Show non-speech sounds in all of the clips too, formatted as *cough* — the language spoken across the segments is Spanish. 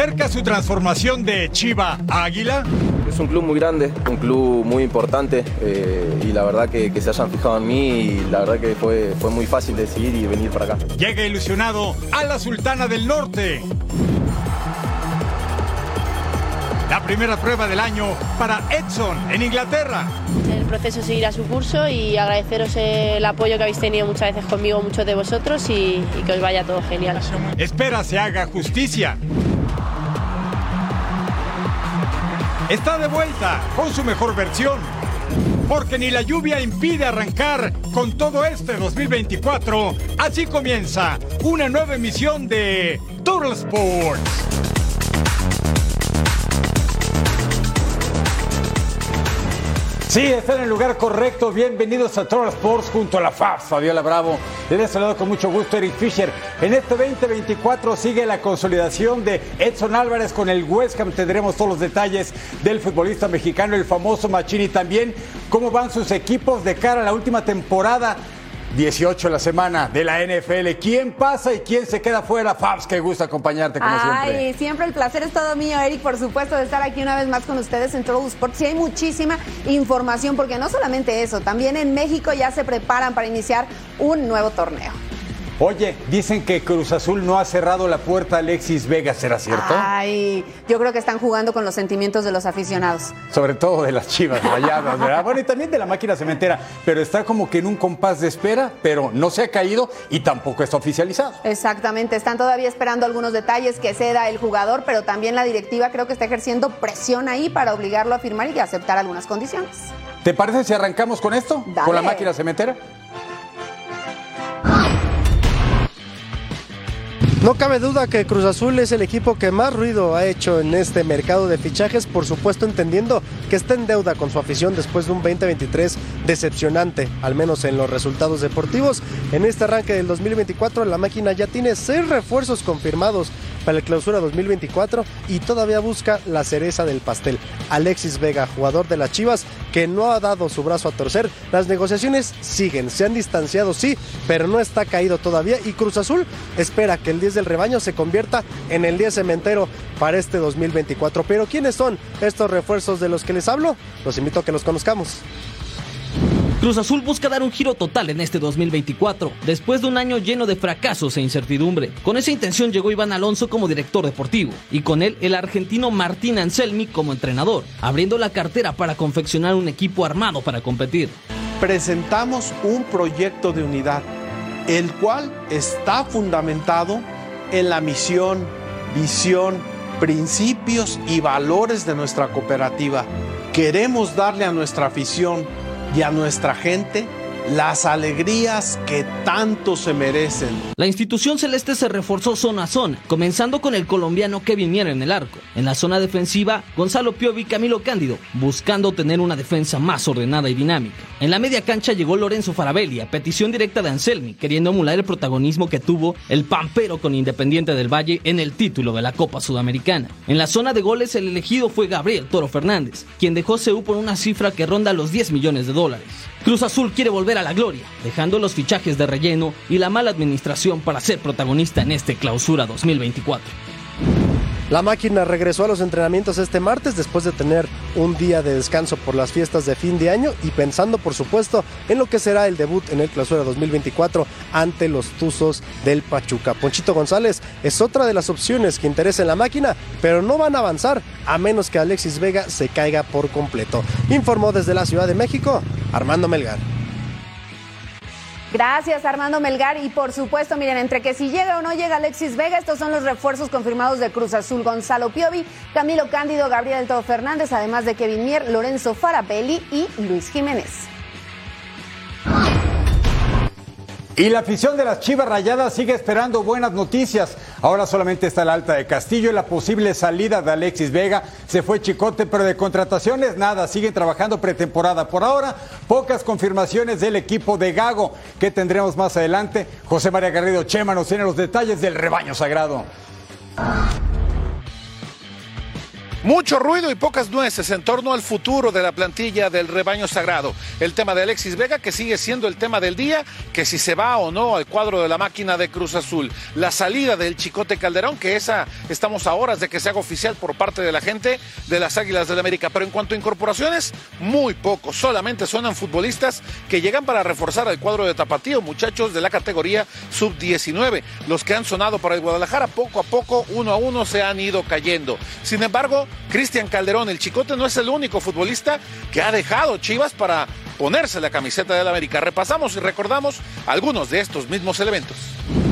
Cerca su transformación de Chiva a Águila. Es un club muy grande, un club muy importante eh, y la verdad que, que se hayan fijado en mí y la verdad que fue, fue muy fácil decidir y venir para acá. Llega ilusionado a la Sultana del Norte. La primera prueba del año para Edson en Inglaterra. El proceso seguirá su curso y agradeceros el apoyo que habéis tenido muchas veces conmigo, muchos de vosotros y, y que os vaya todo genial. Espera se haga justicia. Está de vuelta con su mejor versión. Porque ni la lluvia impide arrancar con todo este 2024. Así comienza una nueva emisión de Total Sports. Sí, está en el lugar correcto. Bienvenidos a Total Sports junto a la FAB, Fabiola Bravo. Les saludo con mucho gusto Eric Fisher. En este 2024 sigue la consolidación de Edson Álvarez con el West Ham. Tendremos todos los detalles del futbolista mexicano, el famoso Machini. También cómo van sus equipos de cara a la última temporada 18 la semana de la NFL. ¿Quién pasa y quién se queda fuera? Fabs, qué gusto acompañarte como Ay, siempre. siempre el placer es todo mío, Eric, por supuesto, de estar aquí una vez más con ustedes en Total Sports. Y hay muchísima información, porque no solamente eso, también en México ya se preparan para iniciar un nuevo torneo. Oye, dicen que Cruz Azul no ha cerrado la puerta a Alexis Vega, ¿será cierto? Ay, yo creo que están jugando con los sentimientos de los aficionados. Sobre todo de las chivas rayadas, ¿verdad? Bueno, y también de la máquina cementera, pero está como que en un compás de espera, pero no se ha caído y tampoco está oficializado. Exactamente, están todavía esperando algunos detalles que ceda el jugador, pero también la directiva creo que está ejerciendo presión ahí para obligarlo a firmar y aceptar algunas condiciones. ¿Te parece si arrancamos con esto? Dale. ¿Con la máquina cementera? No cabe duda que Cruz Azul es el equipo que más ruido ha hecho en este mercado de fichajes, por supuesto entendiendo que está en deuda con su afición después de un 2023 decepcionante, al menos en los resultados deportivos. En este arranque del 2024 la máquina ya tiene seis refuerzos confirmados para el clausura 2024 y todavía busca la cereza del pastel. Alexis Vega, jugador de las Chivas, que no ha dado su brazo a torcer. Las negociaciones siguen, se han distanciado, sí, pero no está caído todavía y Cruz Azul espera que el 10 del rebaño se convierta en el 10 cementero para este 2024. Pero ¿quiénes son estos refuerzos de los que les hablo? Los invito a que los conozcamos. Cruz Azul busca dar un giro total en este 2024, después de un año lleno de fracasos e incertidumbre. Con esa intención llegó Iván Alonso como director deportivo y con él el argentino Martín Anselmi como entrenador, abriendo la cartera para confeccionar un equipo armado para competir. presentamos un proyecto de unidad, el cual está fundamentado en la misión, visión, principios y valores de nuestra cooperativa. Queremos darle a nuestra afición y a nuestra gente las alegrías que tanto se merecen. La institución celeste se reforzó zona a zona, comenzando con el colombiano Kevin Mier en el arco. En la zona defensiva, Gonzalo Piovi y Camilo Cándido, buscando tener una defensa más ordenada y dinámica. En la media cancha llegó Lorenzo Farabelli, a petición directa de Anselmi, queriendo emular el protagonismo que tuvo el Pampero con Independiente del Valle en el título de la Copa Sudamericana. En la zona de goles, el elegido fue Gabriel Toro Fernández, quien dejó CU por una cifra que ronda los 10 millones de dólares. Cruz Azul quiere volver a la gloria, dejando los fichajes de relleno y la mala administración para ser protagonista en este clausura 2024. La máquina regresó a los entrenamientos este martes después de tener un día de descanso por las fiestas de fin de año y pensando por supuesto en lo que será el debut en el Clausura 2024 ante los Tuzos del Pachuca. Ponchito González es otra de las opciones que interesa en la máquina, pero no van a avanzar a menos que Alexis Vega se caiga por completo. Informó desde la Ciudad de México Armando Melgar. Gracias, Armando Melgar. Y por supuesto, miren, entre que si llega o no llega Alexis Vega, estos son los refuerzos confirmados de Cruz Azul. Gonzalo Piovi, Camilo Cándido, Gabriel Todo Fernández, además de Kevin Mier, Lorenzo Farabelli y Luis Jiménez. Y la afición de las Chivas Rayadas sigue esperando buenas noticias. Ahora solamente está el alta de Castillo y la posible salida de Alexis Vega. Se fue Chicote, pero de contrataciones nada. Siguen trabajando pretemporada. Por ahora, pocas confirmaciones del equipo de Gago que tendremos más adelante. José María Garrido Chema nos tiene los detalles del rebaño sagrado. Mucho ruido y pocas nueces en torno al futuro de la plantilla del rebaño sagrado. El tema de Alexis Vega, que sigue siendo el tema del día, que si se va o no al cuadro de la máquina de Cruz Azul. La salida del Chicote Calderón, que esa estamos a horas de que se haga oficial por parte de la gente de las Águilas del la América. Pero en cuanto a incorporaciones, muy poco. Solamente suenan futbolistas que llegan para reforzar al cuadro de Tapatío, muchachos de la categoría sub-19. Los que han sonado para el Guadalajara, poco a poco, uno a uno, se han ido cayendo. Sin embargo, Cristian Calderón, el Chicote, no es el único futbolista que ha dejado Chivas para ponerse la camiseta del América. Repasamos y recordamos algunos de estos mismos elementos.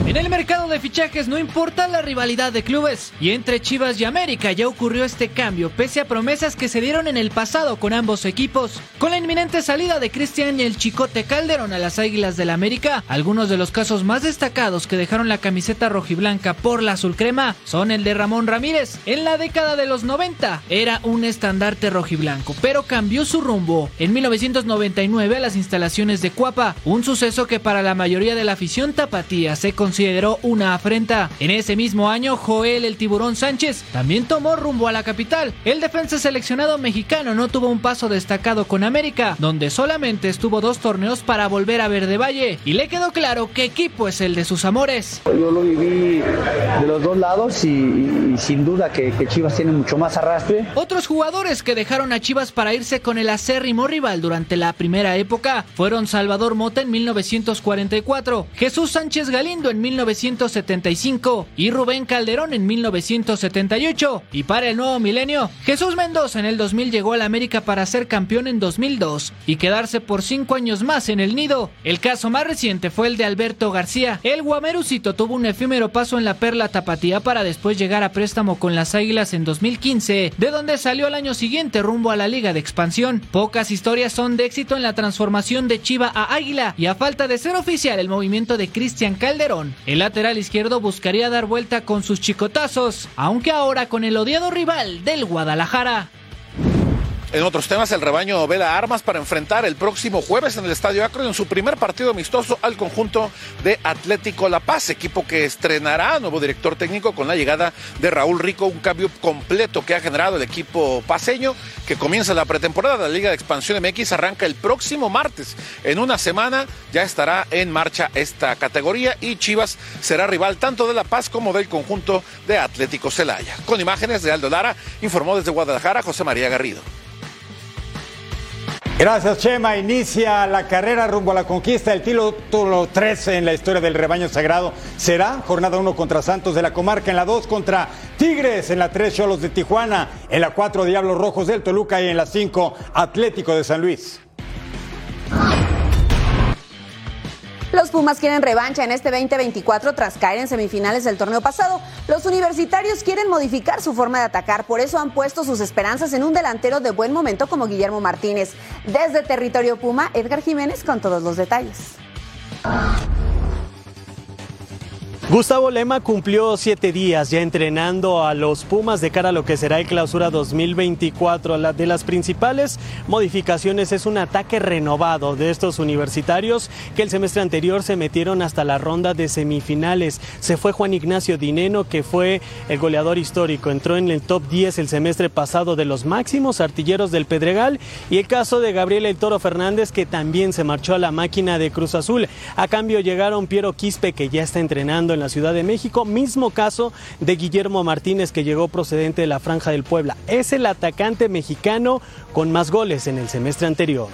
En el mercado de fichajes no importa la rivalidad de clubes y entre Chivas y América ya ocurrió este cambio pese a promesas que se dieron en el pasado con ambos equipos. Con la inminente salida de Cristian y el Chicote Calderón a las Águilas del América, algunos de los casos más destacados que dejaron la camiseta rojiblanca por la azul crema son el de Ramón Ramírez. En la década de los 90 era un estandarte rojiblanco, pero cambió su rumbo en 1999 a las instalaciones de Cuapa, un suceso que para la mayoría de la afición tapatía se consideró una afrenta. En ese mismo año, Joel el Tiburón Sánchez también tomó rumbo a la capital. El defensa seleccionado mexicano no tuvo un paso destacado con América, donde solamente estuvo dos torneos para volver a Verde Valle, y le quedó claro qué equipo es el de sus amores. Yo lo viví de los dos lados y, sin duda que, que, Chivas tiene mucho más arrastre. Otros jugadores que dejaron a Chivas para irse con el acérrimo rival durante la primera época fueron Salvador Mota en 1944, Jesús Sánchez Galindo en 1975 y Rubén Calderón en 1978. Y para el nuevo milenio, Jesús Mendoza en el 2000 llegó a la América para ser campeón en 2002 y quedarse por cinco años más en el nido. El caso más reciente fue el de Alberto García. El Guamerucito tuvo un efímero paso en la Perla Tapatía para después llegar a préstamo con las Águilas en 2015, de donde salió al año siguiente rumbo a la Liga de Expansión. Pocas historias son de éxito en la transformación de Chiva a Águila y a falta de ser oficial el movimiento de Cristian Calderón, el lateral izquierdo buscaría dar vuelta con sus chicotazos, aunque ahora con el odiado rival del Guadalajara. En otros temas, el rebaño vela armas para enfrentar el próximo jueves en el Estadio Acro en su primer partido amistoso al conjunto de Atlético La Paz, equipo que estrenará nuevo director técnico con la llegada de Raúl Rico, un cambio completo que ha generado el equipo paseño que comienza la pretemporada de la Liga de Expansión MX, arranca el próximo martes. En una semana ya estará en marcha esta categoría y Chivas será rival tanto de La Paz como del conjunto de Atlético Celaya. Con imágenes de Aldo Lara, informó desde Guadalajara José María Garrido. Gracias, Chema. Inicia la carrera rumbo a la conquista. El título 13 en la historia del rebaño sagrado será jornada 1 contra Santos de la Comarca, en la 2 contra Tigres, en la 3 Cholos de Tijuana, en la 4 Diablos Rojos del Toluca y en la 5 Atlético de San Luis. Los Pumas quieren revancha en este 2024 tras caer en semifinales del torneo pasado. Los universitarios quieren modificar su forma de atacar, por eso han puesto sus esperanzas en un delantero de buen momento como Guillermo Martínez. Desde territorio Puma, Edgar Jiménez con todos los detalles. Gustavo Lema cumplió siete días ya entrenando a los Pumas de cara a lo que será el clausura 2024. La de las principales modificaciones es un ataque renovado de estos universitarios que el semestre anterior se metieron hasta la ronda de semifinales. Se fue Juan Ignacio Dineno, que fue el goleador histórico. Entró en el top 10 el semestre pasado de los máximos artilleros del Pedregal. Y el caso de Gabriel El Toro Fernández, que también se marchó a la máquina de Cruz Azul. A cambio llegaron Piero Quispe, que ya está entrenando en la Ciudad de México. Mismo caso de Guillermo Martínez que llegó procedente de la Franja del Puebla. Es el atacante mexicano con más goles en el semestre anterior.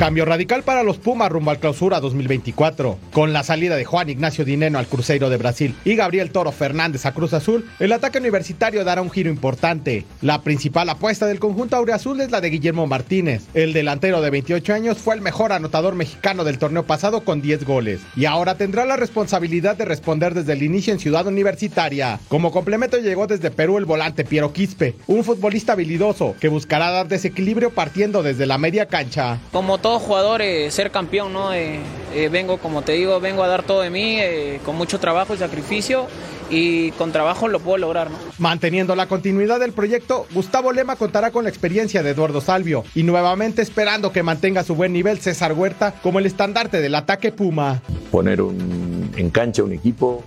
Cambio radical para los Pumas rumbo al clausura 2024. Con la salida de Juan Ignacio Dineno al Cruzeiro de Brasil y Gabriel Toro Fernández a Cruz Azul, el ataque universitario dará un giro importante. La principal apuesta del conjunto aureazul es la de Guillermo Martínez. El delantero de 28 años fue el mejor anotador mexicano del torneo pasado con 10 goles y ahora tendrá la responsabilidad de responder desde el inicio en Ciudad Universitaria. Como complemento llegó desde Perú el volante Piero Quispe, un futbolista habilidoso que buscará dar desequilibrio partiendo desde la media cancha. Como todo jugador, eh, ser campeón, ¿no? Eh, eh, vengo, como te digo, vengo a dar todo de mí, con mucho trabajo y sacrificio, y con trabajo lo puedo lograr, ¿no? Manteniendo la continuidad del proyecto, Gustavo Lema contará con la experiencia de Eduardo Salvio, y nuevamente esperando que mantenga su buen nivel César Huerta como el estandarte del ataque Puma. Poner en cancha un equipo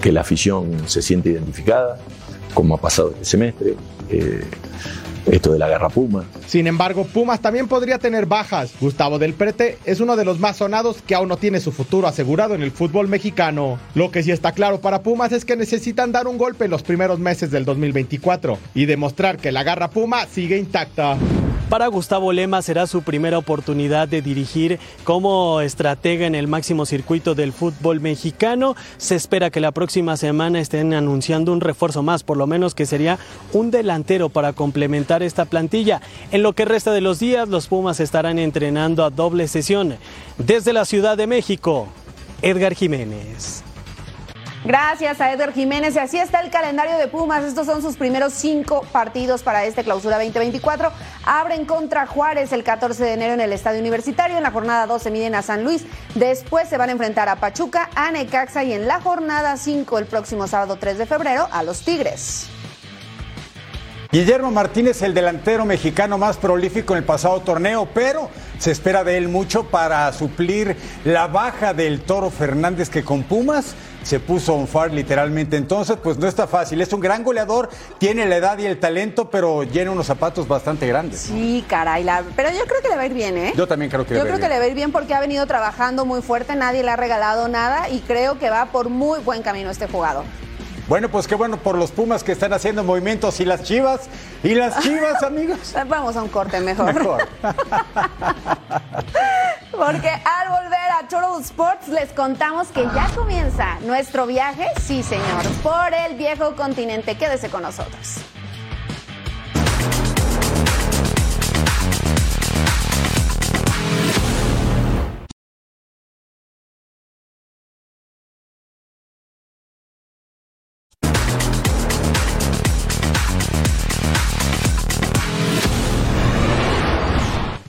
que la afición se siente identificada, como ha pasado este semestre esto de la guerra Puma. Sin embargo, Pumas también podría tener bajas. Gustavo del Prete es uno de los más sonados que aún no tiene su futuro asegurado en el fútbol mexicano. Lo que sí está claro para Pumas es que necesitan dar un golpe en los primeros meses del 2024 y demostrar que la garra Puma sigue intacta. Para Gustavo Lema será su primera oportunidad de dirigir como estratega en el máximo circuito del fútbol mexicano. Se espera que la próxima semana estén anunciando un refuerzo más, por lo menos que sería un delantero para complementar esta plantilla. En lo que resta de los días, los Pumas estarán entrenando a doble sesión. Desde la Ciudad de México, Edgar Jiménez. Gracias a Edgar Jiménez. Y así está el calendario de Pumas. Estos son sus primeros cinco partidos para este clausura 2024. Abren contra Juárez el 14 de enero en el Estadio Universitario. En la jornada 2 se miden a San Luis. Después se van a enfrentar a Pachuca, a Necaxa y en la jornada 5 el próximo sábado 3 de febrero a los Tigres. Guillermo Martínez, el delantero mexicano más prolífico en el pasado torneo, pero se espera de él mucho para suplir la baja del Toro Fernández que con Pumas se puso on fire literalmente. Entonces, pues no está fácil. Es un gran goleador, tiene la edad y el talento, pero llena unos zapatos bastante grandes. Sí, caray. Pero yo creo que le va a ir bien, ¿eh? Yo también creo que le va a ir bien. Yo creo que le va a ir bien porque ha venido trabajando muy fuerte, nadie le ha regalado nada y creo que va por muy buen camino este jugador. Bueno, pues qué bueno por los Pumas que están haciendo movimientos y las Chivas. ¿Y las Chivas, *laughs* amigos? Vamos a un corte mejor. Mejor. *laughs* Porque al volver a Total Sports les contamos que ya comienza nuestro viaje, sí señor, por el viejo continente. Quédese con nosotros.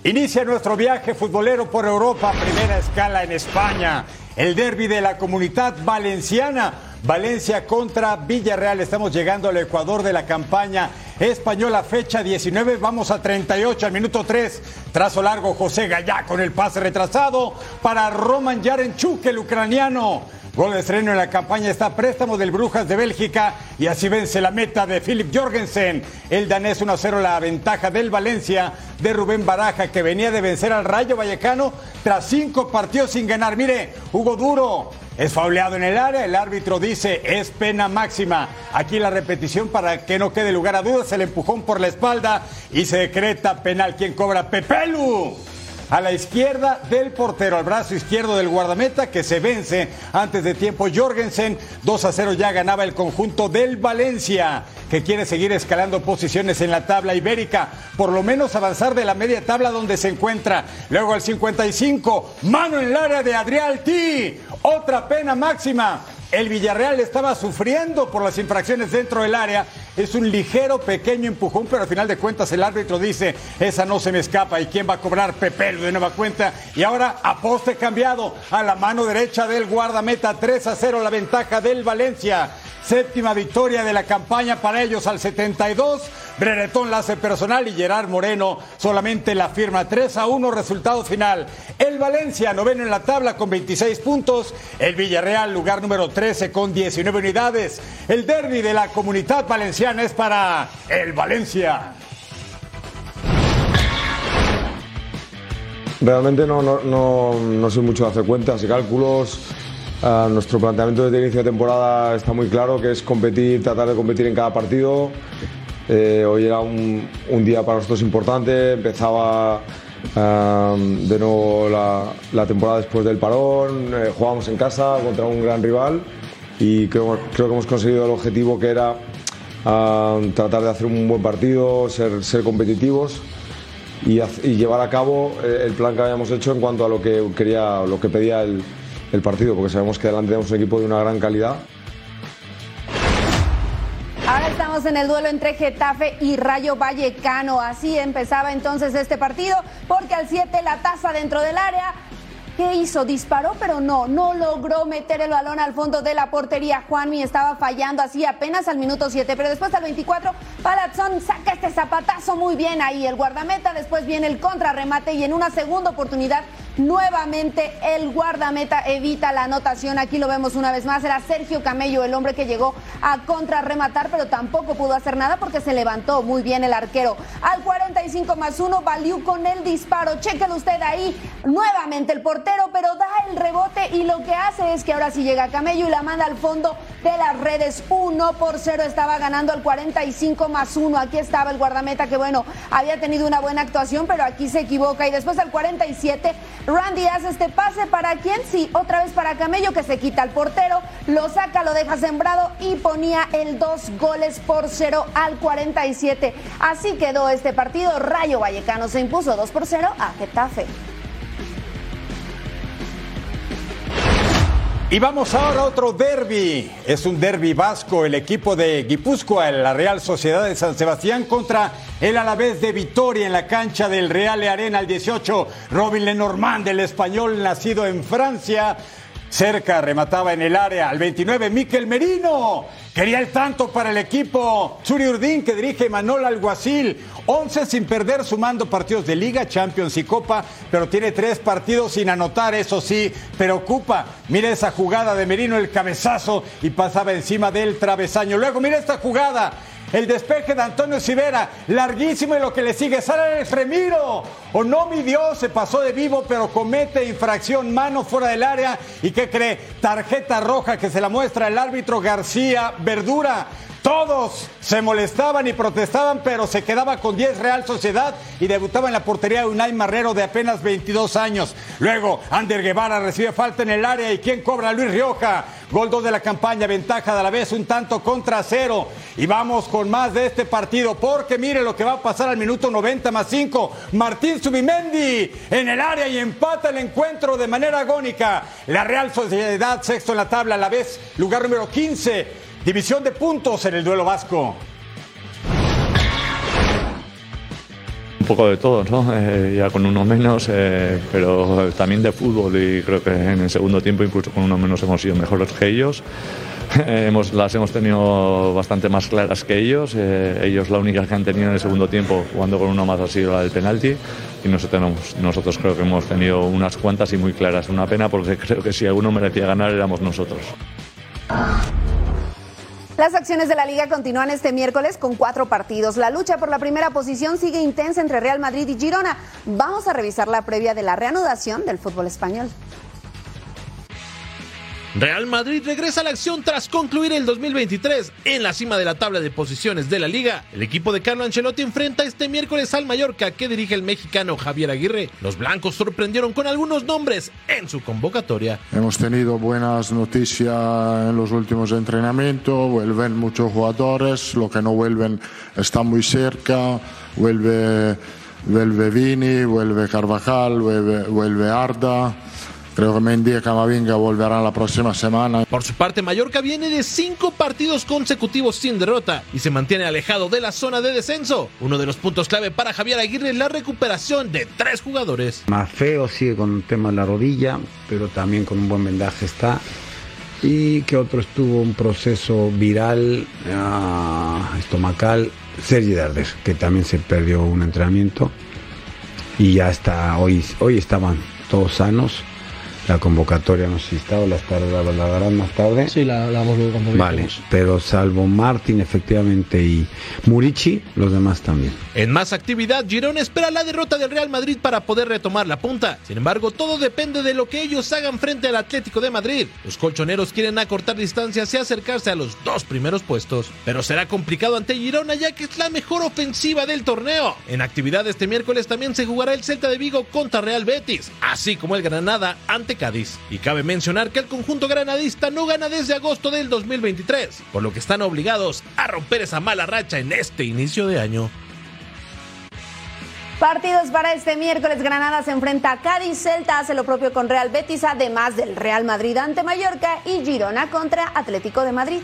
Inicia nuestro viaje futbolero por Europa, primera escala en España. El derby de la comunidad valenciana. Valencia contra Villarreal. Estamos llegando al Ecuador de la campaña española, fecha 19. Vamos a 38 al minuto 3. Trazo largo, José Gallá con el pase retrasado para Roman Yarenchuk, el ucraniano. Gol de estreno en la campaña está préstamo del Brujas de Bélgica y así vence la meta de Philip Jorgensen. El danés 1-0 la ventaja del Valencia de Rubén Baraja que venía de vencer al Rayo Vallecano tras cinco partidos sin ganar. Mire, Hugo Duro es fauleado en el área, el árbitro dice es pena máxima. Aquí la repetición para que no quede lugar a dudas, el empujón por la espalda y se decreta penal. ¿Quién cobra? A la izquierda del portero, al brazo izquierdo del guardameta que se vence antes de tiempo. Jorgensen 2 a 0 ya ganaba el conjunto del Valencia que quiere seguir escalando posiciones en la tabla ibérica, por lo menos avanzar de la media tabla donde se encuentra. Luego al 55, mano en el área de Adrián T. Otra pena máxima. El Villarreal estaba sufriendo por las infracciones dentro del área. Es un ligero, pequeño empujón, pero al final de cuentas el árbitro dice, esa no se me escapa. ¿Y quién va a cobrar? Pepelo de nueva cuenta. Y ahora a poste cambiado a la mano derecha del guardameta. 3 a 0 la ventaja del Valencia. Séptima victoria de la campaña para ellos al 72. Breretón la hace personal y Gerard Moreno solamente la firma 3 a 1 resultado final. El Valencia noveno en la tabla con 26 puntos. El Villarreal lugar número 13 con 19 unidades. El derby de la comunidad valenciana es para el Valencia. Realmente no, no, no, no soy mucho de hacer cuentas y cálculos Ah, nuestro planteamiento desde el inicio de temporada está muy claro, que es competir, tratar de competir en cada partido. Eh, hoy era un, un, día para nosotros importante, empezaba de nuevo la, la, temporada después del parón, eh, jugábamos en casa contra un gran rival y creo, que hemos conseguido el objetivo que era tratar de hacer un buen partido, ser, ser competitivos y, y, llevar a cabo eh, el plan que habíamos hecho en cuanto a lo que, quería, lo que pedía el, el partido, porque sabemos que delante tenemos un equipo de una gran calidad. En el duelo entre Getafe y Rayo Vallecano. Así empezaba entonces este partido, porque al 7 la taza dentro del área. ¿Qué hizo? Disparó, pero no, no logró meter el balón al fondo de la portería. Juanmi estaba fallando así apenas al minuto 7, pero después al 24, Palazzón saca este zapatazo muy bien ahí. El guardameta, después viene el contrarremate y en una segunda oportunidad Nuevamente el guardameta evita la anotación. Aquí lo vemos una vez más. Era Sergio Camello el hombre que llegó a contrarrematar, pero tampoco pudo hacer nada porque se levantó muy bien el arquero. Al 45 más 1, Valiu con el disparo. Chéquelo usted ahí. Nuevamente el portero, pero da el rebote y lo que hace es que ahora sí llega Camello y la manda al fondo de las redes. 1 por 0 estaba ganando al 45 más 1. Aquí estaba el guardameta que, bueno, había tenido una buena actuación, pero aquí se equivoca. Y después al 47 Randy hace este pase para quién? Sí, otra vez para Camello que se quita al portero, lo saca, lo deja sembrado y ponía el dos goles por cero al 47. Así quedó este partido. Rayo Vallecano se impuso 2 por 0 a Getafe. Y vamos ahora a otro derby. Es un derby vasco. El equipo de Guipúzcoa, la Real Sociedad de San Sebastián contra el Alavés de Vitoria en la cancha del Real Arena al 18. Robin Lenormand, el español nacido en Francia, Cerca remataba en el área al 29 Miquel Merino. Quería el tanto para el equipo. Churi Urdín que dirige Manol Alguacil. 11 sin perder sumando partidos de Liga, Champions y Copa, pero tiene tres partidos sin anotar, eso sí, preocupa. Mira esa jugada de Merino, el cabezazo y pasaba encima del travesaño. Luego mira esta jugada el despeje de Antonio Sivera, larguísimo y lo que le sigue, sale el Fremiro. O no mi Dios, se pasó de vivo, pero comete infracción, mano fuera del área. ¿Y qué cree? Tarjeta roja que se la muestra el árbitro García Verdura. Todos se molestaban y protestaban, pero se quedaba con 10 Real Sociedad y debutaba en la portería de Unai Marrero de apenas 22 años. Luego, Ander Guevara recibe falta en el área y ¿quién cobra? Luis Rioja. Gol 2 de la campaña, ventaja de la vez, un tanto contra cero. Y vamos con más de este partido, porque mire lo que va a pasar al minuto 90 más 5. Martín Subimendi en el área y empata el encuentro de manera agónica. La Real Sociedad, sexto en la tabla, a la vez, lugar número 15 División de puntos en el duelo vasco. Un poco de todo, ¿no? Eh, ya con uno menos, eh, pero también de fútbol y creo que en el segundo tiempo incluso con uno menos hemos sido mejores que ellos. *laughs* hemos, las hemos tenido bastante más claras que ellos. Eh, ellos la única que han tenido en el segundo tiempo jugando con uno más ha sido la del penalti y nosotros, nosotros creo que hemos tenido unas cuantas y muy claras. Una pena porque *laughs* creo que si alguno merecía ganar éramos nosotros. Las acciones de la liga continúan este miércoles con cuatro partidos. La lucha por la primera posición sigue intensa entre Real Madrid y Girona. Vamos a revisar la previa de la reanudación del fútbol español. Real Madrid regresa a la acción tras concluir el 2023 en la cima de la tabla de posiciones de la liga. El equipo de Carlo Ancelotti enfrenta este miércoles al Mallorca que dirige el mexicano Javier Aguirre. Los blancos sorprendieron con algunos nombres en su convocatoria. Hemos tenido buenas noticias en los últimos entrenamientos, vuelven muchos jugadores, lo que no vuelven está muy cerca, vuelve, vuelve Vini, vuelve Carvajal, vuelve Arda. Creo que Mendy y Camavinga volverán la próxima semana. Por su parte, Mallorca viene de cinco partidos consecutivos sin derrota y se mantiene alejado de la zona de descenso. Uno de los puntos clave para Javier Aguirre es la recuperación de tres jugadores. Más feo sigue con un tema en la rodilla, pero también con un buen vendaje está. Y que otro estuvo un proceso viral, ah, estomacal, Sergi Darder, que también se perdió un entrenamiento. Y ya está, hoy, hoy estaban todos sanos la convocatoria, no sé si está o la, tarde, la, la darán más tarde. Sí, la, la vamos luego cuando Vale, pero salvo Martín, efectivamente, y Murici, los demás también. En más actividad, Girona espera la derrota del Real Madrid para poder retomar la punta. Sin embargo, todo depende de lo que ellos hagan frente al Atlético de Madrid. Los colchoneros quieren acortar distancias y acercarse a los dos primeros puestos, pero será complicado ante Girona ya que es la mejor ofensiva del torneo. En actividad este miércoles también se jugará el Celta de Vigo contra Real Betis, así como el Granada ante Cádiz. Y cabe mencionar que el conjunto granadista no gana desde agosto del 2023, por lo que están obligados a romper esa mala racha en este inicio de año. Partidos para este miércoles. Granada se enfrenta a Cádiz, Celta hace lo propio con Real Betis, además del Real Madrid ante Mallorca y Girona contra Atlético de Madrid.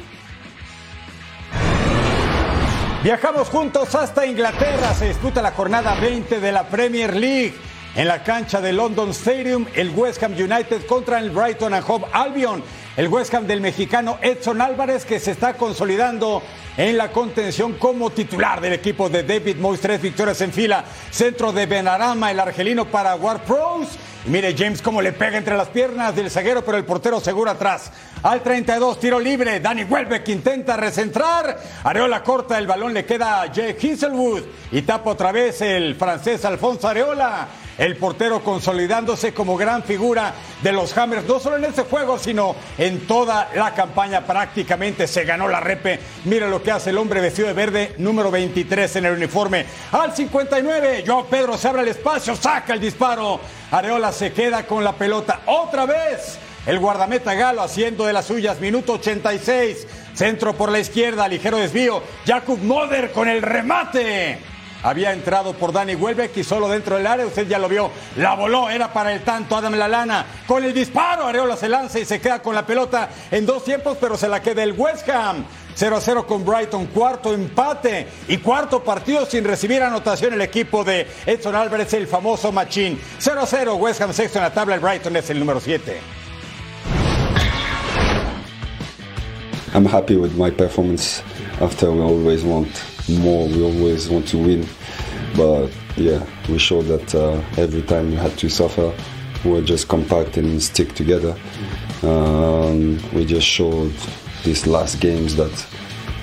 Viajamos juntos hasta Inglaterra. Se disputa la jornada 20 de la Premier League. En la cancha de London Stadium, el West Ham United contra el Brighton and Hove Albion. El West Ham del mexicano Edson Álvarez que se está consolidando en la contención como titular del equipo de David Moyes. Tres victorias en fila. Centro de Benarama, el argelino para War Pros. Y mire James cómo le pega entre las piernas del zaguero, pero el portero seguro atrás. Al 32, tiro libre. Dani Welbeck intenta recentrar. Areola corta, el balón le queda a Jay Hazelwood. Y tapa otra vez el francés Alfonso Areola. El portero consolidándose como gran figura de los Hammers, no solo en este juego, sino en toda la campaña. Prácticamente se ganó la repe. Mira lo que hace el hombre vestido de verde, número 23 en el uniforme. Al 59, Joao Pedro se abre el espacio, saca el disparo. Areola se queda con la pelota otra vez. El guardameta Galo haciendo de las suyas, minuto 86. Centro por la izquierda, ligero desvío. Jakub Moder con el remate. Había entrado por Dani Welbeck y solo dentro del área, usted ya lo vio, la voló, era para el tanto Adam Lalana. Con el disparo, Areola se lanza y se queda con la pelota en dos tiempos, pero se la queda el West Ham. 0 a 0 con Brighton, cuarto empate y cuarto partido sin recibir anotación el equipo de Edson Álvarez, el famoso Machín. 0 a 0, West Ham sexto en la tabla, el Brighton es el número 7. I'm happy with my performance after we always want more, we always want to win. But yeah, we showed that uh, every time we had to suffer, we were just compact and stick together. Um, we just showed these last games that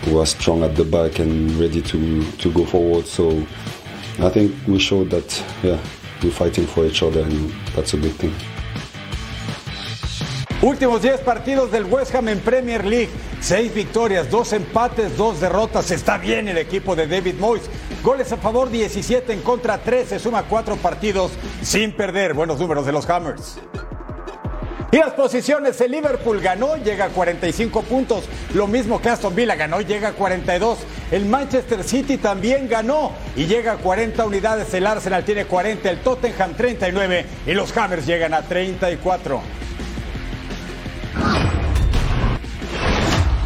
we were strong at the back and ready to, to go forward. So I think we showed that, yeah, we're fighting for each other and that's a good thing. Últimos 10 partidos del West Ham en Premier League. 6 victorias, 2 empates, 2 derrotas. Está bien el equipo de David Moyes. Goles a favor, 17 en contra, 3. Se suma 4 partidos sin perder. Buenos números de los Hammers. Y las posiciones, el Liverpool ganó, llega a 45 puntos. Lo mismo que Aston Villa ganó, llega a 42. El Manchester City también ganó y llega a 40 unidades. El Arsenal tiene 40, el Tottenham 39 y los Hammers llegan a 34.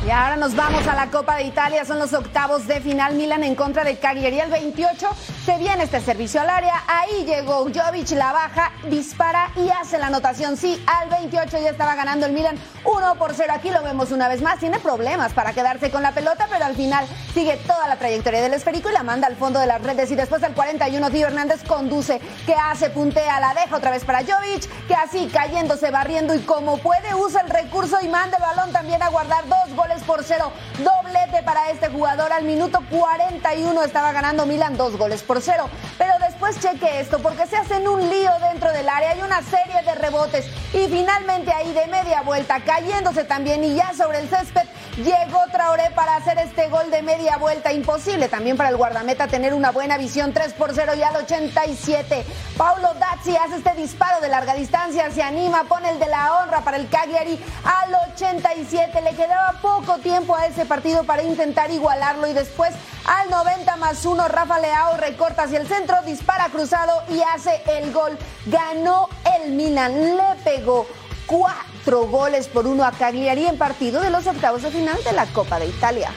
Y ahora nos vamos a la Copa de Italia, son los octavos de final, Milan en contra de Cagliari. El 28 se viene este servicio al área, ahí llegó Jovic, la baja, dispara y hace la anotación. Sí, al 28 ya estaba ganando el Milan 1 por 0. Aquí lo vemos una vez más, tiene problemas para quedarse con la pelota, pero al final sigue toda la trayectoria del esférico y la manda al fondo de las redes. Y después al 41, Tío Hernández conduce, que hace, puntea, la deja otra vez para Jovic, que así cayéndose, barriendo y como puede usa el recurso y manda el balón también a guardar dos goles por cero. Doblete para este jugador. Al minuto 41 estaba ganando Milan dos goles por cero. Pero después cheque esto porque se hacen un lío dentro del área. Hay una serie de rebotes. Y finalmente ahí de media vuelta, cayéndose también y ya sobre el césped, llegó Traoré para hacer este gol de media vuelta. Imposible también para el guardameta tener una buena visión. 3 por 0 y al 87. Paulo Dazzi hace este disparo de larga distancia. Se anima, pone el de la honra para el Cagliari al 87. Le quedaba poco tiempo a ese partido para intentar igualarlo y después al 90 más 1 Rafa Leao recorta hacia el centro, dispara cruzado y hace el gol. Ganó el Milan, le pegó cuatro goles por uno a Cagliari en partido de los octavos de final de la Copa de Italia.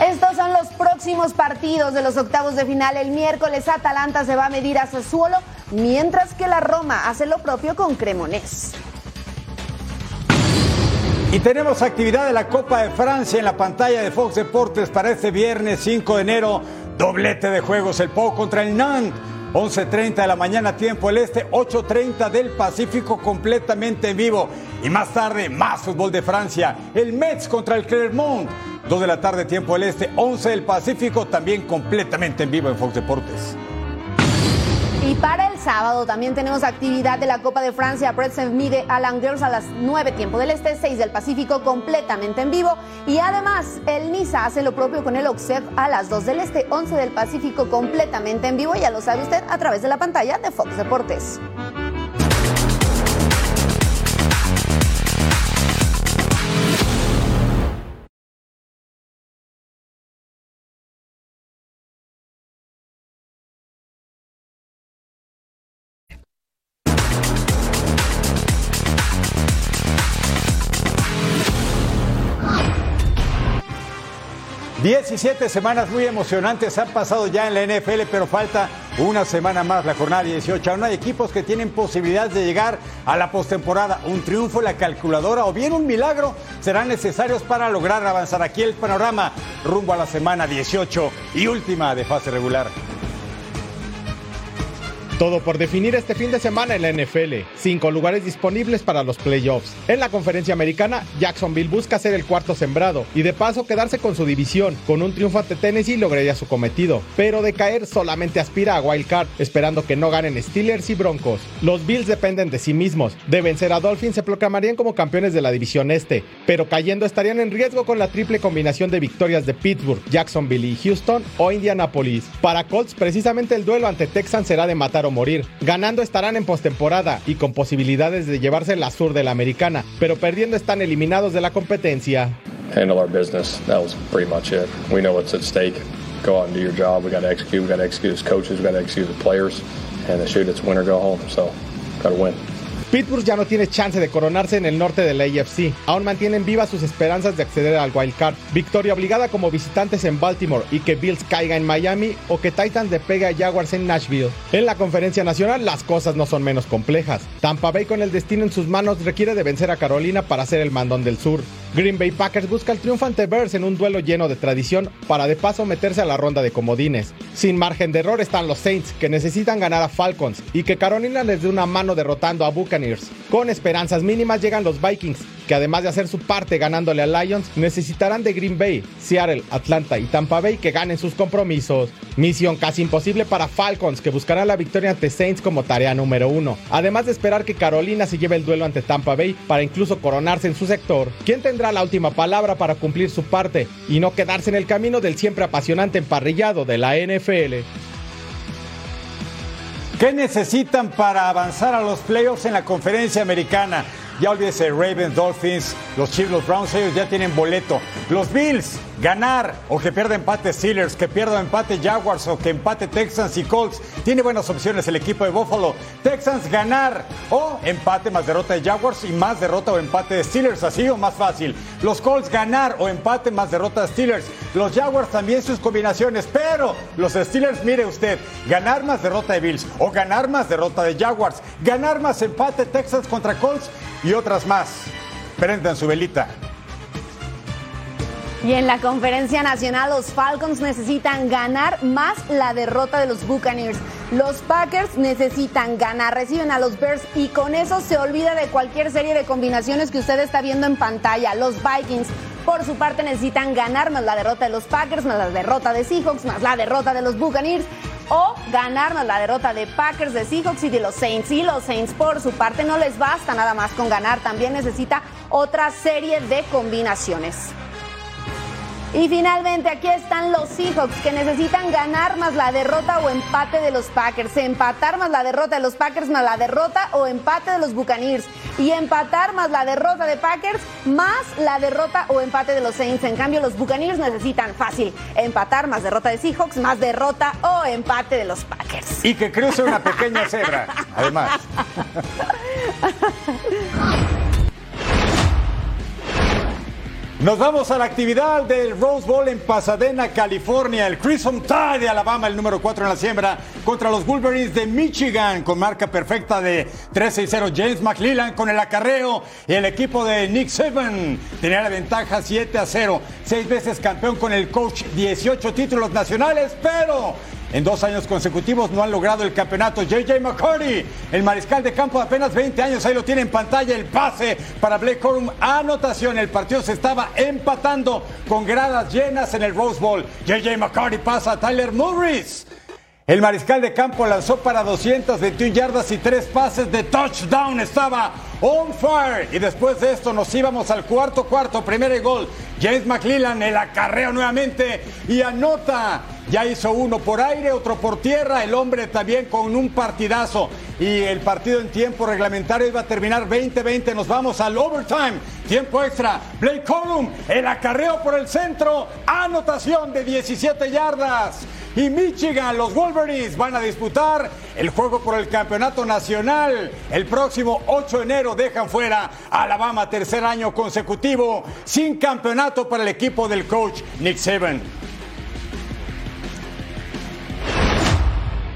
Estos son los próximos partidos de los octavos de final. El miércoles Atalanta se va a medir a Sassuolo, mientras que la Roma hace lo propio con Cremonés. Y tenemos actividad de la Copa de Francia en la pantalla de Fox Deportes para este viernes 5 de enero. Doblete de juegos, el Pau contra el Nantes. 11.30 de la mañana, tiempo el este, 8.30 del Pacífico, completamente en vivo. Y más tarde, más fútbol de Francia. El Metz contra el Clermont. 2 de la tarde, tiempo del este, 11 del Pacífico, también completamente en vivo en Fox Deportes. Y para el sábado también tenemos actividad de la Copa de Francia. Brest mide a Langers a las 9 tiempo del Este, 6 del Pacífico, completamente en vivo. Y además, el Niza hace lo propio con el Auxerre a las 2 del Este, 11 del Pacífico, completamente en vivo. Ya lo sabe usted a través de la pantalla de Fox Deportes. 17 semanas muy emocionantes han pasado ya en la NFL, pero falta una semana más, la jornada 18. Aún hay equipos que tienen posibilidades de llegar a la postemporada. Un triunfo, la calculadora o bien un milagro serán necesarios para lograr avanzar. Aquí el panorama rumbo a la semana 18 y última de fase regular. Todo por definir este fin de semana en la NFL. Cinco lugares disponibles para los playoffs. En la conferencia americana, Jacksonville busca ser el cuarto sembrado y de paso quedarse con su división. Con un triunfo ante Tennessee lograría su cometido, pero de caer solamente aspira a wild card, esperando que no ganen Steelers y Broncos. Los Bills dependen de sí mismos. De vencer a Dolphins se proclamarían como campeones de la división este, pero cayendo estarían en riesgo con la triple combinación de victorias de Pittsburgh, Jacksonville y Houston o Indianapolis. Para Colts, precisamente el duelo ante Texans será de matar morir. Ganando estarán en postemporada y con posibilidades de llevarse la sur de la americana, pero perdiendo están eliminados de la competencia. Handle our business. That was pretty much it. We know what's at stake. Go out and do your job. We execute. We execute coaches. We execute players. And the shoot, it's go home. So, win. Pittsburgh ya no tiene chance de coronarse en el norte de la AFC. Aún mantienen vivas sus esperanzas de acceder al wild card. Victoria obligada como visitantes en Baltimore y que Bills caiga en Miami o que Titans le a Jaguars en Nashville. En la conferencia nacional las cosas no son menos complejas. Tampa Bay con el destino en sus manos requiere de vencer a Carolina para ser el mandón del sur. Green Bay Packers busca el triunfo ante Bears en un duelo lleno de tradición para de paso meterse a la ronda de comodines. Sin margen de error están los Saints que necesitan ganar a Falcons y que Carolina les dé una mano derrotando a Con esperanzas mínimas llegan los Vikings que además de hacer su parte ganándole a Lions, necesitarán de Green Bay, Seattle, Atlanta y Tampa Bay que ganen sus compromisos. Misión casi imposible para Falcons que buscarán la victoria ante Saints como tarea número uno. Además de esperar que Carolina se lleve el duelo ante Tampa Bay para incluso coronarse en su sector, ¿quién tendrá la última palabra para cumplir su parte y no quedarse en el camino del siempre apasionante emparrillado de la NFL? ¿Qué necesitan para avanzar a los playoffs en la conferencia americana? Ya olvídese, Ravens, Dolphins, los Chiefs, los Browns, ellos ya tienen boleto. Los Bills, ganar o que pierda empate Steelers, que pierda empate Jaguars o que empate Texans y Colts. Tiene buenas opciones el equipo de Buffalo. Texans, ganar o empate más derrota de Jaguars y más derrota o empate de Steelers, así o más fácil. Los Colts, ganar o empate más derrota de Steelers. Los Jaguars también sus combinaciones, pero los Steelers, mire usted, ganar más derrota de Bills o ganar más derrota de Jaguars, ganar más empate Texans contra Colts y otras más. Prendan su velita. Y en la conferencia nacional, los Falcons necesitan ganar más la derrota de los Buccaneers. Los Packers necesitan ganar, reciben a los Bears y con eso se olvida de cualquier serie de combinaciones que usted está viendo en pantalla. Los Vikings, por su parte, necesitan ganar más la derrota de los Packers, más la derrota de Seahawks, más la derrota de los Buccaneers o ganar más la derrota de Packers, de Seahawks y de los Saints. Y los Saints, por su parte, no les basta nada más con ganar, también necesita otra serie de combinaciones. Y finalmente aquí están los Seahawks que necesitan ganar más la derrota o empate de los Packers, empatar más la derrota de los Packers más la derrota o empate de los Buccaneers y empatar más la derrota de Packers más la derrota o empate de los Saints. En cambio los Buccaneers necesitan fácil empatar más derrota de Seahawks más derrota o empate de los Packers. Y que cruce una pequeña cebra, además. *laughs* Nos vamos a la actividad del Rose Bowl en Pasadena, California. El Crimson Tide de Alabama, el número 4 en la siembra, contra los Wolverines de Michigan, con marca perfecta de 3-6-0. James McLellan con el acarreo y el equipo de Nick Saban tenía la ventaja 7-0. Seis veces campeón con el coach, 18 títulos nacionales, pero En dos años consecutivos no han logrado el campeonato. JJ McCarty, el mariscal de campo de apenas 20 años, ahí lo tiene en pantalla. El pase para Blake Corum. Anotación. El partido se estaba empatando con gradas llenas en el Rose Bowl. JJ McCarty pasa a Tyler Morris. El mariscal de campo lanzó para 221 yardas y tres pases de touchdown. Estaba on fire. Y después de esto nos íbamos al cuarto cuarto, primer gol. James McClellan, el acarreo nuevamente y anota. Ya hizo uno por aire, otro por tierra. El hombre también con un partidazo. Y el partido en tiempo reglamentario iba a terminar 20-20. Nos vamos al overtime. Tiempo extra. Blake Column, el acarreo por el centro. Anotación de 17 yardas y Michigan, los Wolverines, van a disputar el juego por el campeonato nacional. El próximo 8 de enero dejan fuera a Alabama, tercer año consecutivo, sin campeonato para el equipo del coach Nick Saban.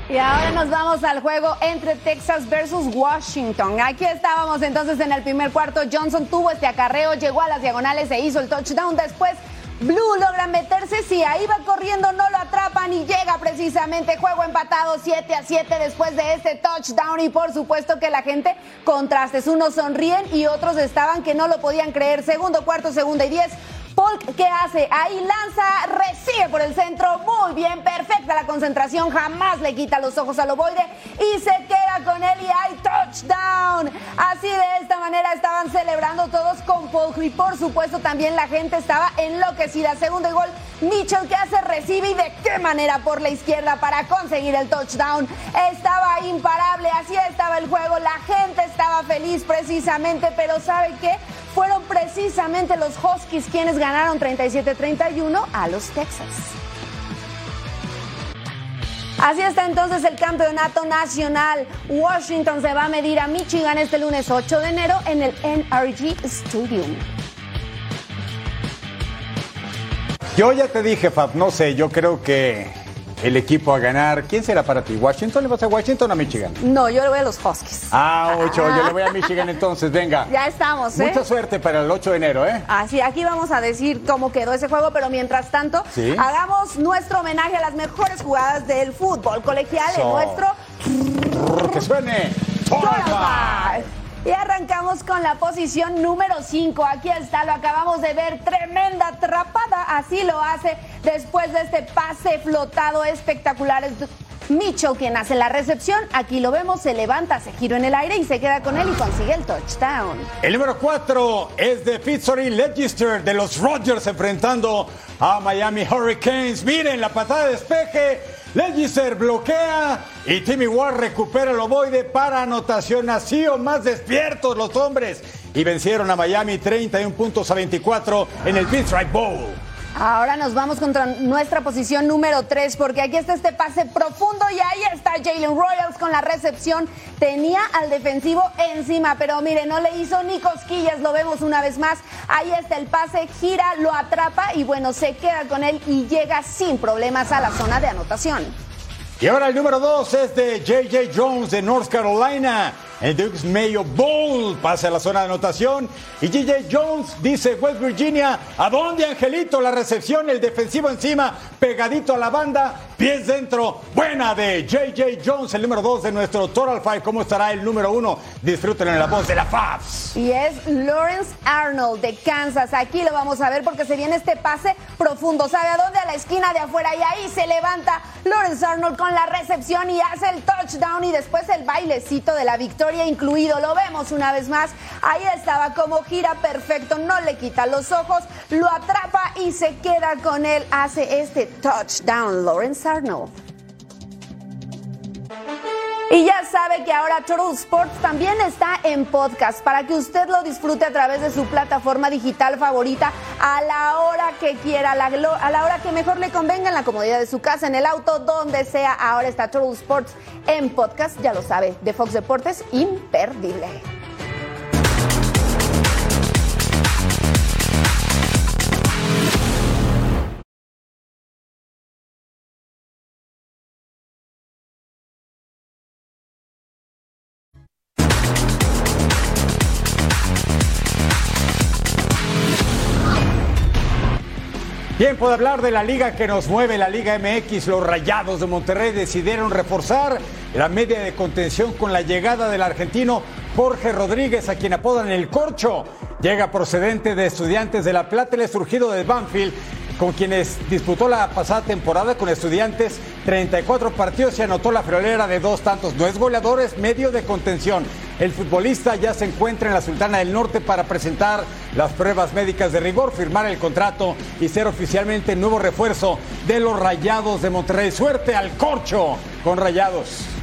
Y ahora nos vamos al juego entre Texas versus Washington. Aquí estábamos entonces en el primer cuarto. Johnson tuvo este acarreo, llegó a las diagonales e hizo el touchdown. Después Blue logra meterse, sí, ahí va corriendo, no lo atrapan y llega precisamente juego empatado 7 a 7 después de este touchdown y por supuesto que la gente contrastes, unos sonríen y otros estaban que no lo podían creer. Segundo, cuarto, segunda y 10. Polk, ¿qué hace? Ahí lanza, recibe por el centro. Muy bien, perfecta la concentración. Jamás le quita los ojos al ovoide y se queda con él y hay touchdown. Así de esta manera estaban celebrando todos con Polk y por supuesto también la gente estaba enloquecida. Segundo gol, Mitchell que hace, recibe y de qué manera por la izquierda para conseguir el touchdown. Estaba imparable, así estaba el juego. La gente estaba feliz precisamente, pero ¿sabe qué? Fueron precisamente los Huskies quienes ganaron 37-31 a los Texas. Así está entonces el campeonato nacional. Washington se va a medir a Michigan este lunes 8 de enero en el NRG Stadium. Yo ya te dije, Fab, no sé, yo creo que el equipo a ganar. ¿Quién será para ti? ¿Washington? ¿Le vas a Washington o a Michigan? No, yo le voy a los Huskies. Ah, ocho, yo le voy a Michigan entonces, venga. *laughs* Ya estamos, ¿eh? Mucha suerte para el 8 de enero, ¿eh? Así, aquí vamos a decir cómo quedó ese juego, pero mientras tanto, ¿Sí? hagamos nuestro homenaje a las mejores jugadas del fútbol colegial en So. nuestro Que suene. Y arrancamos con la posición número 5. Aquí está, lo acabamos de ver. Tremenda atrapada. Así lo hace después de este pase flotado espectacular. Es Mitchell quien hace la recepción. Aquí lo vemos, se levanta, se giró en el aire y se queda con él y consigue el touchdown. El número 4 es de Fitzroy Legister de los Rodgers enfrentando a Miami Hurricanes. Miren la patada de despeje. Legister bloquea y Timmy Ward recupera el ovoide para anotación. Así o más despiertos los hombres. Y vencieron a Miami 31 puntos a 24 en el Fitzroy Bowl. Ahora nos vamos contra nuestra posición número 3 porque aquí está este pase profundo y ahí está Jalen Royals con la recepción. Tenía al defensivo encima, pero mire, no le hizo ni cosquillas, lo vemos una vez más. Ahí está el pase, gira, lo atrapa y bueno, se queda con él y llega sin problemas a la zona de anotación. Y ahora el número 2 es de J.J. Jones de North Carolina. El Dukes Mayo Bowl pasa a la zona de anotación. Y J.J. Jones dice West Virginia. ¿A dónde, Angelito? La recepción, el defensivo encima, pegadito a la banda, pies dentro. Buena de J.J. Jones, el número 2 de nuestro Total Five. ¿Cómo estará el número 1? Disfruten en la voz de la Fabs. Y es Lawrence Arnold de Kansas. Aquí lo vamos a ver porque se viene este pase profundo. ¿Sabe a dónde? A la esquina de afuera. Y ahí se levanta Lawrence Arnold con la recepción y hace el touchdown y después el bailecito de la victoria incluido. Lo vemos una vez más. Ahí estaba como gira perfecto. No le quita los ojos. Lo atrapa y se queda con él. Hace este touchdown Lawrence Arnold. Y ya sabe que ahora Total Sports también está en podcast para que usted lo disfrute a través de su plataforma digital favorita a la hora que quiera, a la, hora que mejor le convenga, en la comodidad de su casa, en el auto, donde sea. Ahora está Total Sports en podcast, ya lo sabe, de Fox Deportes, imperdible. Tiempo de hablar de la liga que nos mueve, la Liga MX. Los Rayados de Monterrey decidieron reforzar la media de contención con la llegada del argentino Jorge Rodríguez, a quien apodan el Corcho. Llega procedente de Estudiantes de La Plata, el surgido de Banfield con quienes disputó la pasada temporada con estudiantes 34 partidos y anotó la friolera de dos tantos. No es goleador, es medio de contención. El futbolista ya se encuentra en la Sultana del Norte para presentar las pruebas médicas de rigor, firmar el contrato y ser oficialmente el nuevo refuerzo de los Rayados de Monterrey. Suerte al corcho con Rayados.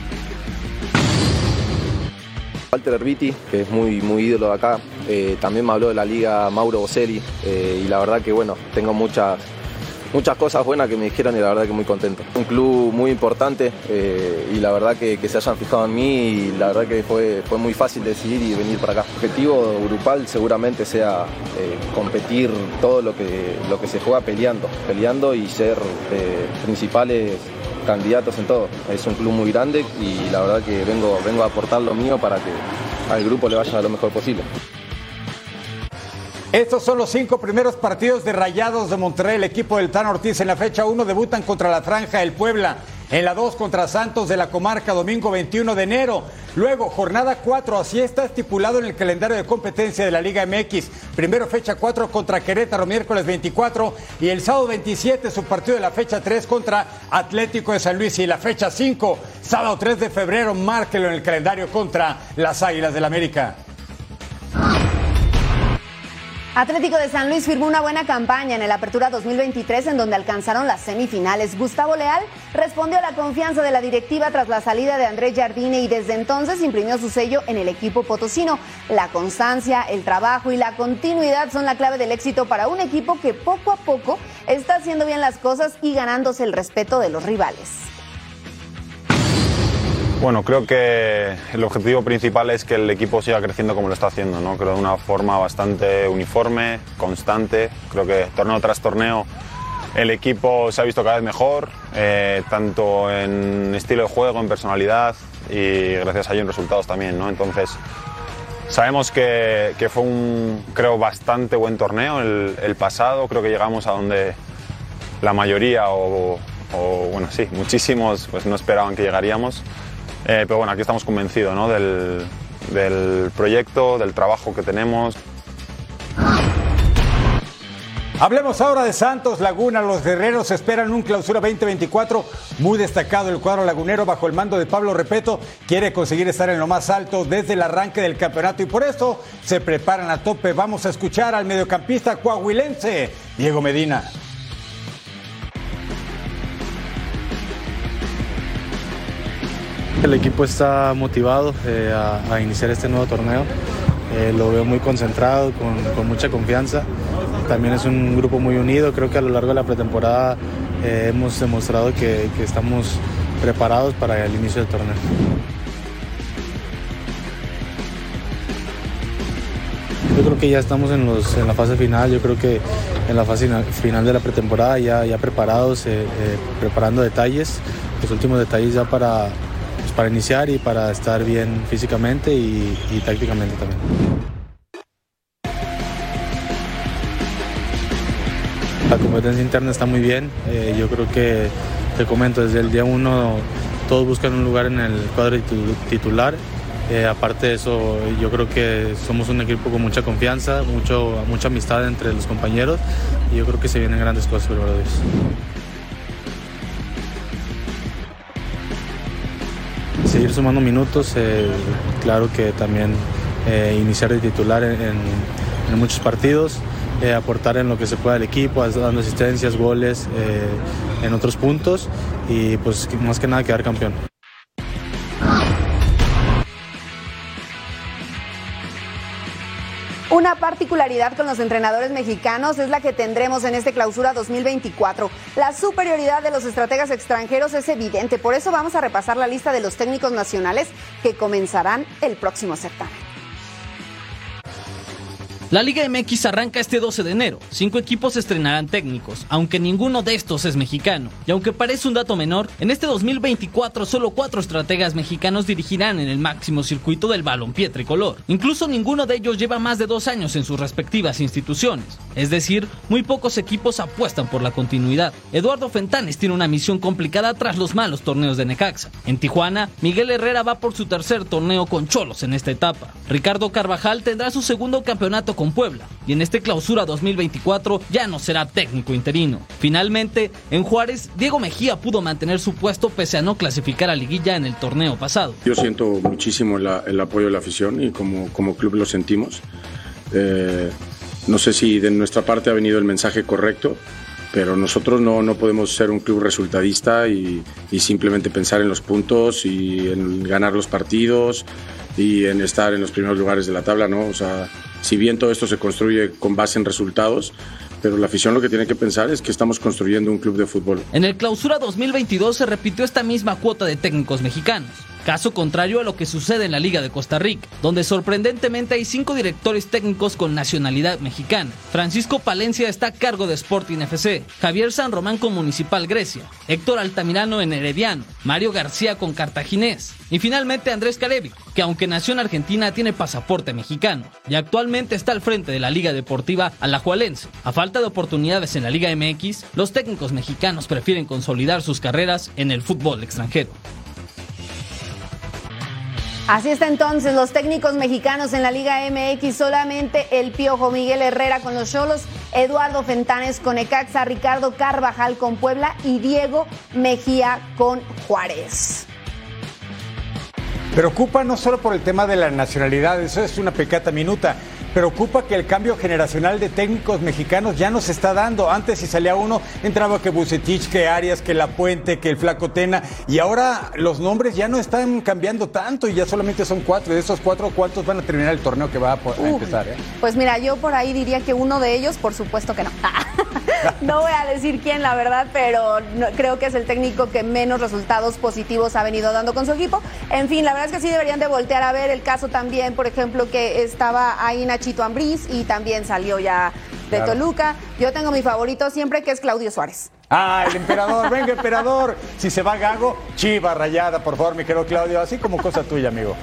Walter Herbiti, que es muy, muy ídolo de acá, eh, también me habló de la liga Mauro Boselli eh, y la verdad que bueno, tengo muchas, muchas cosas buenas que me dijeron y la verdad que muy contento. Un club muy importante eh, y la verdad que, se hayan fijado en mí y la verdad que fue, fue muy fácil decidir y venir para acá. El objetivo grupal seguramente sea competir todo lo que, lo que se juega peleando, peleando y ser principales candidatos en todo. Es un club muy grande y la verdad que vengo, vengo a aportar lo mío para que al grupo le vaya lo mejor posible. Estos son los cinco primeros partidos de Rayados de Monterrey. El equipo del Tan Ortiz en la fecha 1 debutan contra la Franja del Puebla. En la 2 contra Santos de la Comarca, domingo 21 de enero. Luego, jornada 4, así está estipulado en el calendario de competencia de la Liga MX. Primero fecha 4 contra Querétaro, miércoles 24. Y el sábado 27, su partido de la fecha 3 contra Atlético de San Luis. Y la fecha 5, sábado 3 de febrero, márquelo en el calendario contra las Águilas del América. Atlético de San Luis firmó una buena campaña en el Apertura 2023 en donde alcanzaron las semifinales. Gustavo Leal respondió a la confianza de la directiva tras la salida de Andrés Jardine y desde entonces imprimió su sello en el equipo potosino. La constancia, el trabajo y la continuidad son la clave del éxito para un equipo que poco a poco está haciendo bien las cosas y ganándose el respeto de los rivales. Bueno, creo que el objetivo principal es que el equipo siga creciendo como lo está haciendo, ¿no? Creo de una forma bastante uniforme, constante. Creo que torneo tras torneo el equipo se ha visto cada vez mejor, eh, tanto en estilo de juego, en personalidad y gracias a ello en resultados también, ¿no? Entonces, sabemos que, fue un, creo, bastante buen torneo el, pasado. Creo que llegamos a donde la mayoría o, o bueno, sí, muchísimos pues no esperaban que llegaríamos. Eh, pero bueno, aquí estamos convencidos ¿no? del, del proyecto, del trabajo que tenemos. Hablemos ahora de Santos Laguna. Los guerreros esperan un clausura 2024 muy destacado. El cuadro lagunero, bajo el mando de Pablo Repeto, quiere conseguir estar en lo más alto desde el arranque del campeonato y por eso se preparan a tope. Vamos a escuchar al mediocampista coahuilense, Diego Medina. El equipo está motivado eh, a, iniciar este nuevo torneo. Eh, lo veo muy concentrado, con, mucha confianza. También es un grupo muy unido. Creo que a lo largo de la pretemporada eh, hemos demostrado que, estamos preparados para el inicio del torneo. Yo creo que ya estamos en, la fase final, yo creo que en la fase final de la pretemporada ya, ya preparados, preparando detalles, los últimos detalles ya para, para iniciar y para estar bien físicamente y, tácticamente también. La competencia interna está muy bien. Eh, yo creo que, te comento, desde el día uno todos buscan un lugar en el cuadro titular. Eh, aparte de eso, yo creo que somos un equipo con mucha confianza, mucho, mucha amistad entre los compañeros y yo creo que se vienen grandes cosas, por seguir sumando minutos, eh, claro que también eh, iniciar de titular en, muchos partidos, eh, aportar en lo que se pueda al equipo, dando asistencias, goles en otros puntos y pues más que nada quedar campeón. Una particularidad con los entrenadores mexicanos es la que tendremos en este clausura 2024. La superioridad de los estrategas extranjeros es evidente, por eso vamos a repasar la lista de los técnicos nacionales que comenzarán el próximo certamen. La Liga MX arranca este 12 de enero. Cinco equipos estrenarán técnicos, aunque ninguno de estos es mexicano. Y aunque parece un dato menor, en este 2024 solo cuatro estrategas mexicanos dirigirán en el máximo circuito del balompié tricolor. Incluso ninguno de ellos lleva más de dos años en sus respectivas instituciones. Es decir, muy pocos equipos apuestan por la continuidad. Eduardo Fentanes tiene una misión complicada tras los malos torneos de Necaxa. En Tijuana, Miguel Herrera va por su tercer torneo con Cholos en esta etapa. Ricardo Carvajal tendrá su segundo campeonato con Puebla y en este clausura 2024 ya no será técnico interino. Finalmente, en Juárez, Diego Mejía pudo mantener su puesto pese a no clasificar a liguilla en el torneo pasado. Yo siento muchísimo el apoyo de la afición y como, como club lo sentimos. Eh, no sé si de nuestra parte ha venido el mensaje correcto, pero nosotros no, no podemos ser un club resultadista y, y, simplemente pensar en los puntos y en ganar los partidos y en estar en los primeros lugares de la tabla, ¿no? O sea, si bien todo esto se construye con base en resultados, pero la afición lo que tiene que pensar es que estamos construyendo un club de fútbol. En el clausura 2022 se repitió esta misma cuota de técnicos mexicanos. Caso contrario a lo que sucede en la Liga de Costa Rica, donde sorprendentemente hay cinco directores técnicos con nacionalidad mexicana. Francisco Palencia está a cargo de Sporting FC, Javier San Román con Municipal Grecia, Héctor Altamirano en Herediano, Mario García con Cartaginés y finalmente Andrés Carevi, que aunque nació en Argentina tiene pasaporte mexicano y actualmente está al frente de la Liga Deportiva Alajualense. A falta de oportunidades en la Liga MX, los técnicos mexicanos prefieren consolidar sus carreras en el fútbol extranjero. Así está entonces los técnicos mexicanos en la Liga MX, solamente el Piojo Miguel Herrera con los Cholos, Eduardo Fentanes con Ecaxa, Ricardo Carvajal con Puebla y Diego Mejía con Juárez. Preocupa no solo por el tema de la nacionalidad, eso es una pecata minuta, preocupa que el cambio generacional de técnicos mexicanos ya no se está dando. Antes si salía uno, entraba que Bucetich, que Arias, que La Puente, que el Flaco Tena, y ahora los nombres ya no están cambiando tanto y ya solamente son cuatro. De esos cuatro, ¿cuántos van a terminar el torneo que va a, empezar? Eh? Pues mira, yo por ahí diría que uno de ellos, por supuesto que no. *laughs* no voy a decir quién, la verdad, pero creo que es el técnico que menos resultados positivos ha venido dando con su equipo. En fin, la verdad es que sí deberían de voltear a ver el caso también, por ejemplo, que estaba ahí Nacho Chito Ambriz y también salió ya de Toluca. Yo tengo mi favorito siempre que es Claudio Suárez. Ah, el emperador, venga emperador. Si se va Gago, chiva rayada, por favor, mi querido Claudio, así como cosa tuya, amigo.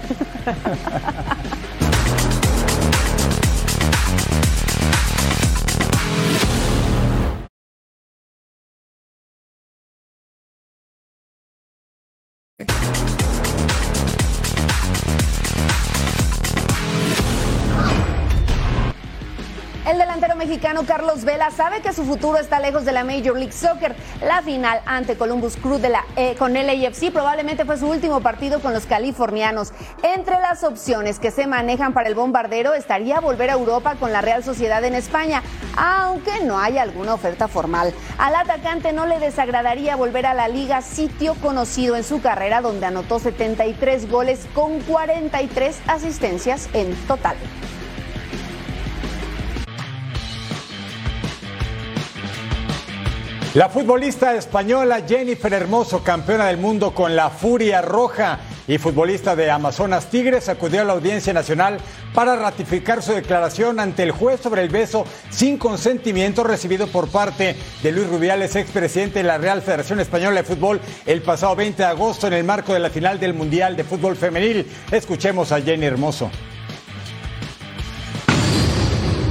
Mexicano Carlos Vela sabe que su futuro está lejos de la Major League Soccer. La final ante Columbus Crew de la, eh, con LAFC probablemente fue su último partido con los californianos. Entre las opciones que se manejan para el bombardero estaría volver a Europa con la Real Sociedad en España, aunque no haya alguna oferta formal. Al atacante no le desagradaría volver a la liga, sitio conocido en su carrera donde anotó 73 goles con 43 asistencias en total. La futbolista española Jennifer Hermoso, campeona del mundo con la Furia Roja y futbolista de Amazonas Tigres, acudió a la Audiencia Nacional para ratificar su declaración ante el juez sobre el beso sin consentimiento recibido por parte de Luis Rubiales, expresidente de la Real Federación Española de Fútbol, el pasado 20 de agosto en el marco de la final del Mundial de Fútbol Femenil. Escuchemos a Jenny Hermoso.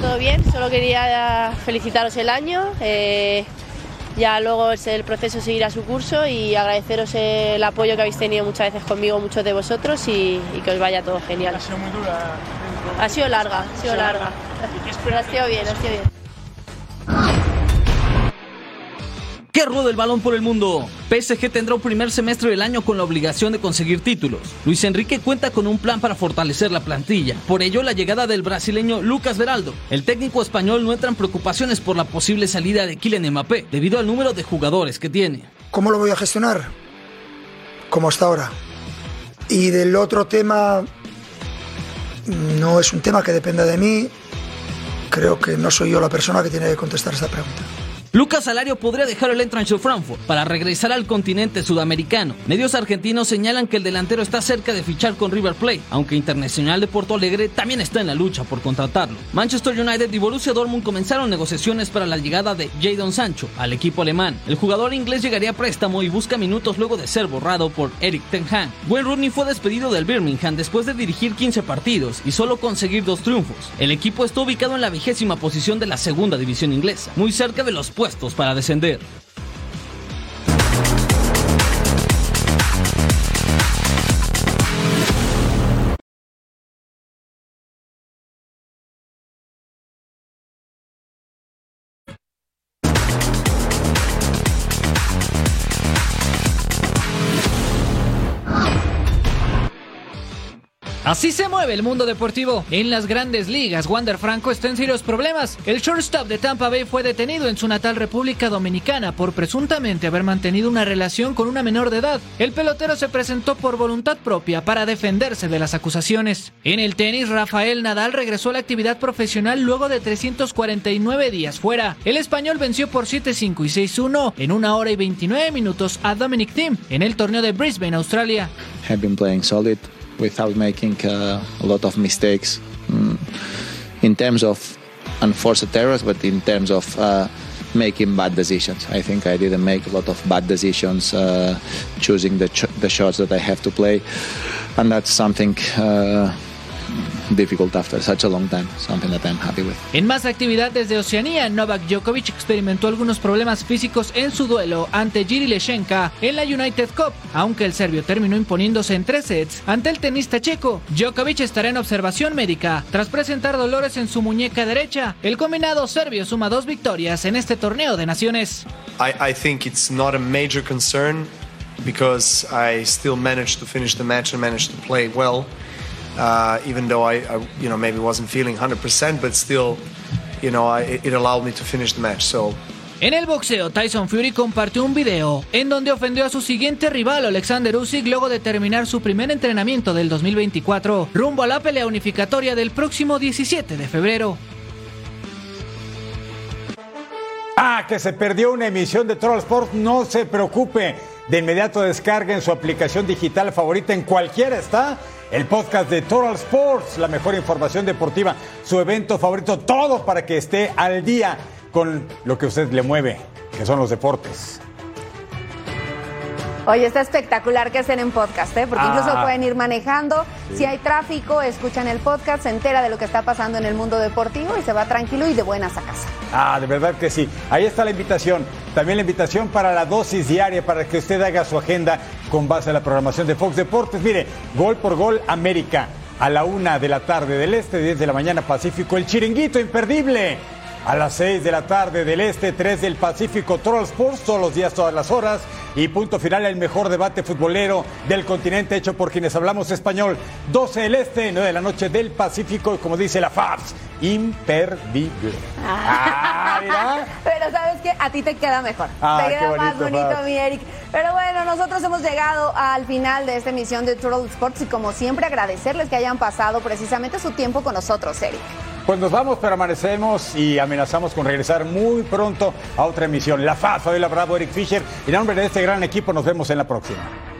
Todo bien, solo quería felicitaros el año. Eh ya luego el proceso seguirá su curso y agradeceros el apoyo que habéis tenido muchas veces conmigo, muchos de vosotros y, que os vaya todo genial. Ha sido muy dura. Ha sido larga, ha sido larga. ha sido bien, ha sido bien. ¡Qué rudo el balón por el mundo! PSG tendrá un primer semestre del año con la obligación de conseguir títulos. Luis Enrique cuenta con un plan para fortalecer la plantilla. Por ello, la llegada del brasileño Lucas Veraldo. El técnico español no entra en preocupaciones por la posible salida de Kylian Mbappé, debido al número de jugadores que tiene. ¿Cómo lo voy a gestionar? Como hasta ahora. Y del otro tema, no es un tema que dependa de mí. Creo que no soy yo la persona que tiene que contestar esa pregunta. Lucas Alario podría dejar el Eintracht Frankfurt para regresar al continente sudamericano. Medios argentinos señalan que el delantero está cerca de fichar con River Plate, aunque Internacional de Porto Alegre también está en la lucha por contratarlo. Manchester United y Borussia Dortmund comenzaron negociaciones para la llegada de Jadon Sancho al equipo alemán. El jugador inglés llegaría a préstamo y busca minutos luego de ser borrado por Eric Ten Hag. Wayne Rooney fue despedido del Birmingham después de dirigir 15 partidos y solo conseguir dos triunfos. El equipo está ubicado en la vigésima posición de la segunda división inglesa, muy cerca de los puestos para descender. Así se mueve el mundo deportivo. En las grandes ligas, Wander Franco está en serios problemas. El shortstop de Tampa Bay fue detenido en su natal República Dominicana por presuntamente haber mantenido una relación con una menor de edad. El pelotero se presentó por voluntad propia para defenderse de las acusaciones. En el tenis, Rafael Nadal regresó a la actividad profesional luego de 349 días fuera. El español venció por 7-5 y 6-1 en una hora y 29 minutos a Dominic Thiem en el torneo de Brisbane, Australia. Without making uh, a lot of mistakes mm, in terms of unforced errors, but in terms of uh, making bad decisions. I think I didn't make a lot of bad decisions uh, choosing the, ch- the shots that I have to play, and that's something. Difficult after such a long time, something that I'm happy with. En más actividad desde Oceanía, Novak Djokovic experimentó algunos problemas físicos en su duelo ante Giri Leshenka en la United Cup, aunque el serbio terminó imponiéndose en tres sets ante el tenista checo. Djokovic estará en observación médica tras presentar dolores en su muñeca derecha. El combinado serbio suma dos victorias en este torneo de naciones. I, I think it's not a major concern because I still managed to finish the match and managed to play well. Uh, even though I, I, you know, maybe wasn't feeling 100%, but still, you know, I, it allowed me to finish the match. So En el boxeo, Tyson Fury compartió un video en donde ofendió a su siguiente rival, Alexander Usyk, luego de terminar su primer entrenamiento del 2024, rumbo a la pelea unificatoria del próximo 17 de febrero. Ah, que se perdió una emisión de Troll Sport, no se preocupe. De inmediato descarguen su aplicación digital favorita en cualquiera está. El podcast de Total Sports, la mejor información deportiva, su evento favorito, todo para que esté al día con lo que usted le mueve, que son los deportes. Oye, está espectacular que estén en podcast, ¿eh? porque incluso Ah. pueden ir manejando. Si hay tráfico, escuchan el podcast, se entera de lo que está pasando en el mundo deportivo y se va tranquilo y de buenas a casa. Ah, de verdad que sí. Ahí está la invitación. También la invitación para la dosis diaria para que usted haga su agenda con base a la programación de Fox Deportes. Mire, gol por gol América a la una de la tarde del este, 10 de la mañana Pacífico. El chiringuito imperdible. A las 6 de la tarde del este, 3 del Pacífico, Troll Sports, todos los días, todas las horas. Y punto final, el mejor debate futbolero del continente hecho por quienes hablamos español. 12 del este, 9 de la noche del Pacífico, y como dice la FABS, imperdible. Ah, mira. *laughs* Pero sabes que a ti te queda mejor. Ah, te queda más bonito, bonito, Fab. mi Eric. Pero bueno, nosotros hemos llegado al final de esta emisión de Turtle Sports y como siempre agradecerles que hayan pasado precisamente su tiempo con nosotros, Eric. Pues nos vamos, pero amanecemos y amenazamos con regresar muy pronto a otra emisión. La FAS, Fabiola Bravo, Eric Fisher. Y en nombre de este gran equipo, nos vemos en la próxima.